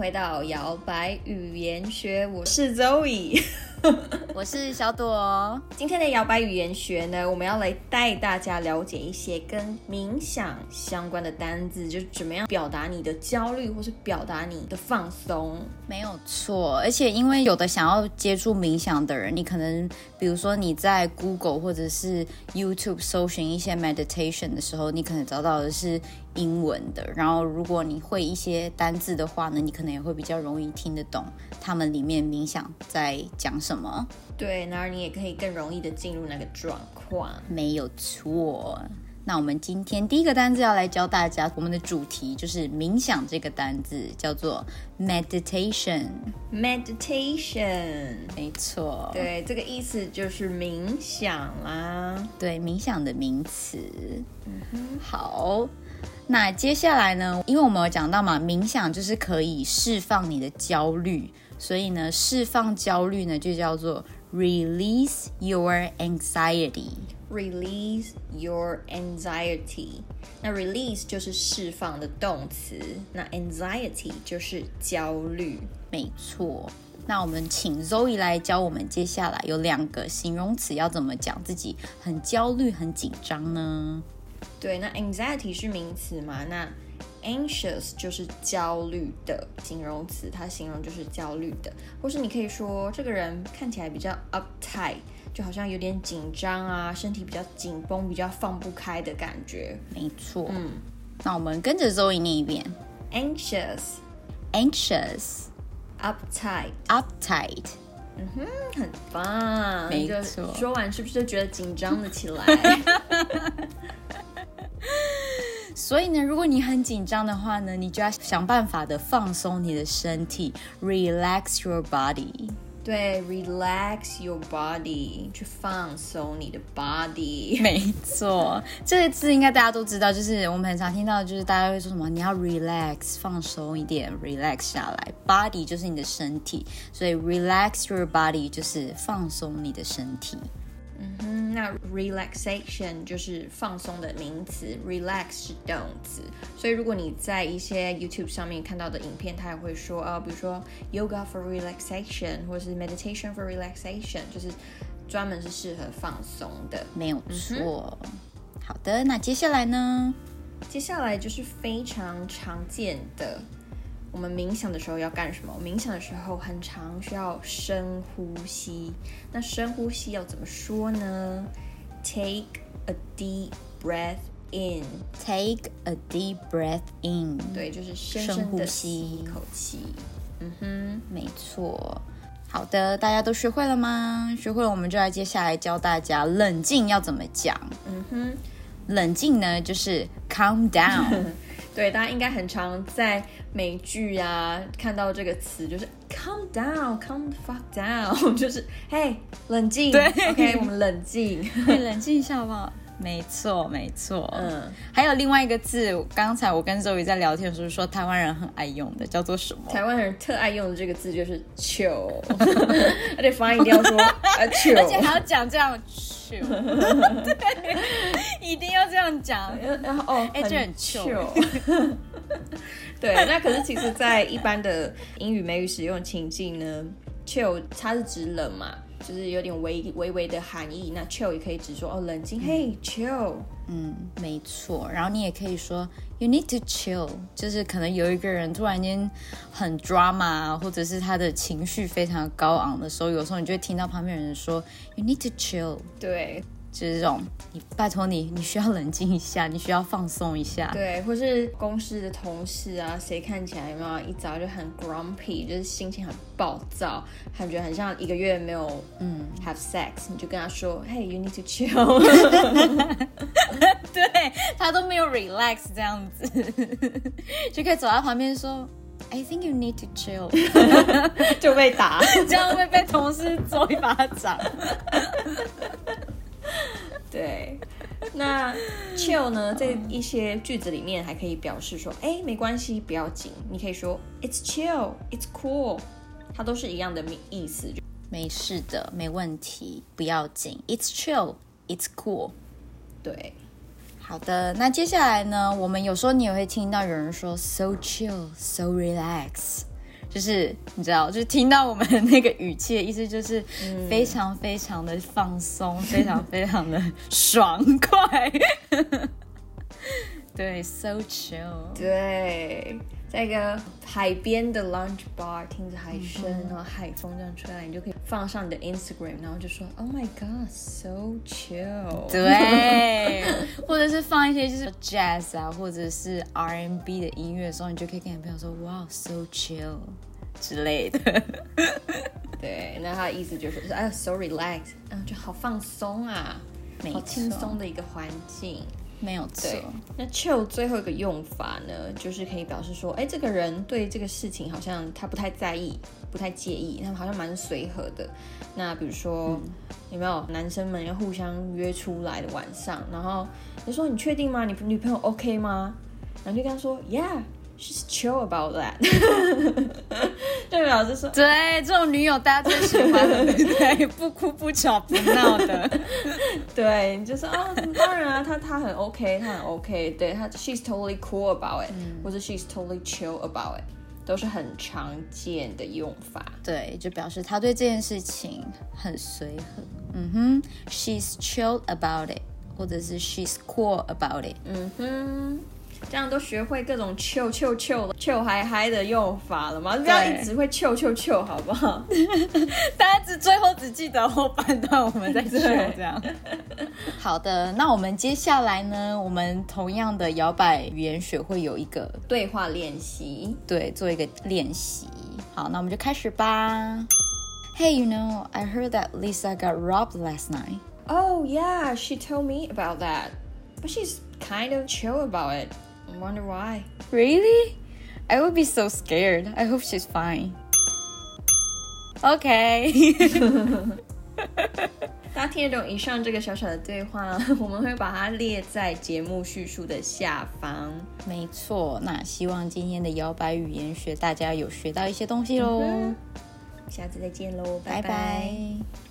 回到摇摆语言学，我是 Zoe。我是小朵。今天的摇摆语言学呢，我们要来带大家了解一些跟冥想相关的单字，就是怎么样表达你的焦虑，或是表达你的放松。没有错，而且因为有的想要接触冥想的人，你可能比如说你在 Google 或者是 YouTube 搜寻一些 meditation 的时候，你可能找到的是英文的。然后如果你会一些单字的话呢，你可能也会比较容易听得懂他们里面冥想在讲什么。对，然后你也可以更容易的进入那个状况。没有错。那我们今天第一个单字要来教大家，我们的主题就是冥想这个单字，叫做 meditation。Meditation，没错，对，这个意思就是冥想啦。对，冥想的名词。嗯哼好，那接下来呢？因为我们有讲到嘛，冥想就是可以释放你的焦虑，所以呢，释放焦虑呢就叫做 release your anxiety。Release your anxiety。那 release 就是释放的动词，那 anxiety 就是焦虑。没错。那我们请 Zoe 来教我们接下来有两个形容词要怎么讲自己很焦虑、很紧张呢？对，那 anxiety 是名词嘛？那 anxious 就是焦虑的形容词，它形容就是焦虑的，或是你可以说这个人看起来比较 uptight，就好像有点紧张啊，身体比较紧绷，比较放不开的感觉。没错。嗯，那我们跟着 Zoe 念一遍 anxious、：anxious、uptight，uptight。嗯哼，很棒。没错说完是不是就觉得紧张了起来？所以呢，如果你很紧张的话呢，你就要想办法的放松你的身体，relax your body。对，relax your body，去放松你的 body。没错，这个字应该大家都知道，就是我们很常听到，就是大家会说什么，你要 relax，放松一点，relax 下来。body 就是你的身体，所以 relax your body 就是放松你的身体。嗯，那 relaxation 就是放松的名词，relax 是动词。所以如果你在一些 YouTube 上面看到的影片，它也会说啊、比如说 yoga for relaxation，或者是 meditation for relaxation，就是专门是适合放松的。没有错。好的，那接下来呢？接下来就是非常常见的，我们冥想的时候要干什么？冥想的时候很常需要深呼吸。那深呼吸要怎么说呢？Take a deep breath in。Take a deep breath in。对，就是深深的吸吸一口气。嗯哼，没错。好的，大家都学会了吗？学会了，我们就来接下来教大家冷静要怎么讲。嗯哼，冷静呢，就是 calm down。对，大家应该很常在美剧啊看到这个词，就是 calm down，calm the fuck down，就是嘿，冷静。对，OK，我们冷静。冷静一下好不好？没错，没错。嗯，嗯，还有另外一个字，刚才我跟周瑜在聊天的时候说，台湾人很爱用的，叫做什么？台湾人特爱用的这个字就是 chill，而且发音一定要说啊而且。还要讲这样 chill，对，一定要这样讲。然后哦，哎这很 chill 对，那可是其实，在一般的英语美语使用情境呢，chill 它是指冷嘛，就是有点微微微的寒意。那 chill 也可以指说哦冷静，嘿 chill。嗯，没错。然后你也可以说 you need to chill，就是可能有一个人突然间很 drama，或者是他的情绪非常高昂的时候，有时候你就会听到旁边人说 you need to chill，对就是这种你拜托你，你需要冷静一下，你需要放松一下。对，或是公司的同事啊，谁看起来有没有一早就很 grumpy，就是心情很暴躁，感觉很像一个月没有嗯 have sex，你就跟他说，Hey you need to chill。对他都没有 relax 这样子，就可以走到旁边说。I think you need to chill，就被打。这样会被同事揍一巴掌。对，那 chill 呢，在一些句子里面还可以表示说，哎，没关系，不要紧。你可以说 It's chill, it's cool，它都是一样的意思。没事的，没问题，不要紧。It's chill, it's cool。对，好的，那接下来呢，我们有时候你也会听到有人说 so chill, so relax。就是你知道，就是听到我们那个语气的意思，就是非常非常的放松，非常非常的爽快。对，so chill。对，在一个海边的 lunch bar，听着海声，然后海风这样吹来，你就可以放上你的 Instagram，然后就说 Oh my God，so chill。对，或者是放一些就是 jazz 啊，或者是 R&B 的音乐的时候，你就可以跟你朋友说哇，so chill 之类的。对，那他的意思就是哎，so relax，嗯，就好放松啊，好轻松的一个环境。没有错。那 chill 最后一个用法呢，就是可以表示说，哎，这个人对这个事情好像他不太在意，不太介意，他们好像蛮随和的。那比如说，有没有男生们要互相约出来的晚上，然后你说你确定吗？你女朋友 OK 吗？然后就跟他说，Yeah。She's chill about that，对表示说，对这种女友大家最喜欢的，对不哭不吵不闹的，对，就是哦，当然啊，她她很 OK，她很 OK，对她，She's totally cool about it，或者 She's totally chill about it，都是很常见的用法。对，就表示他对这件事情很随和。嗯哼，She's chill about it，或者是 She's cool about it。嗯哼。这样都学会各种 chill chill chill chill 嗨嗨的用法了吗？不要一直会 chill chill chill 好不好？大家只最后只记得后半段我们在 chill 这样。好的，那我们接下来呢？我们同样的摇摆语言学会有一个对话练习，对，做一个练习。好，那我们就开始吧。Hey, you know, I heard that Lisa got robbed last night. Oh yeah, she told me about that, but she's kind of chill about it. I wonder why. Really? I would be so scared. I hope she's fine. OK 大家听得懂以上这个小小的对话，我们会把它列在节目叙述的下方。没错，那希望今天的摇摆语言学大家有学到一些东西喽。下次再见喽，拜拜。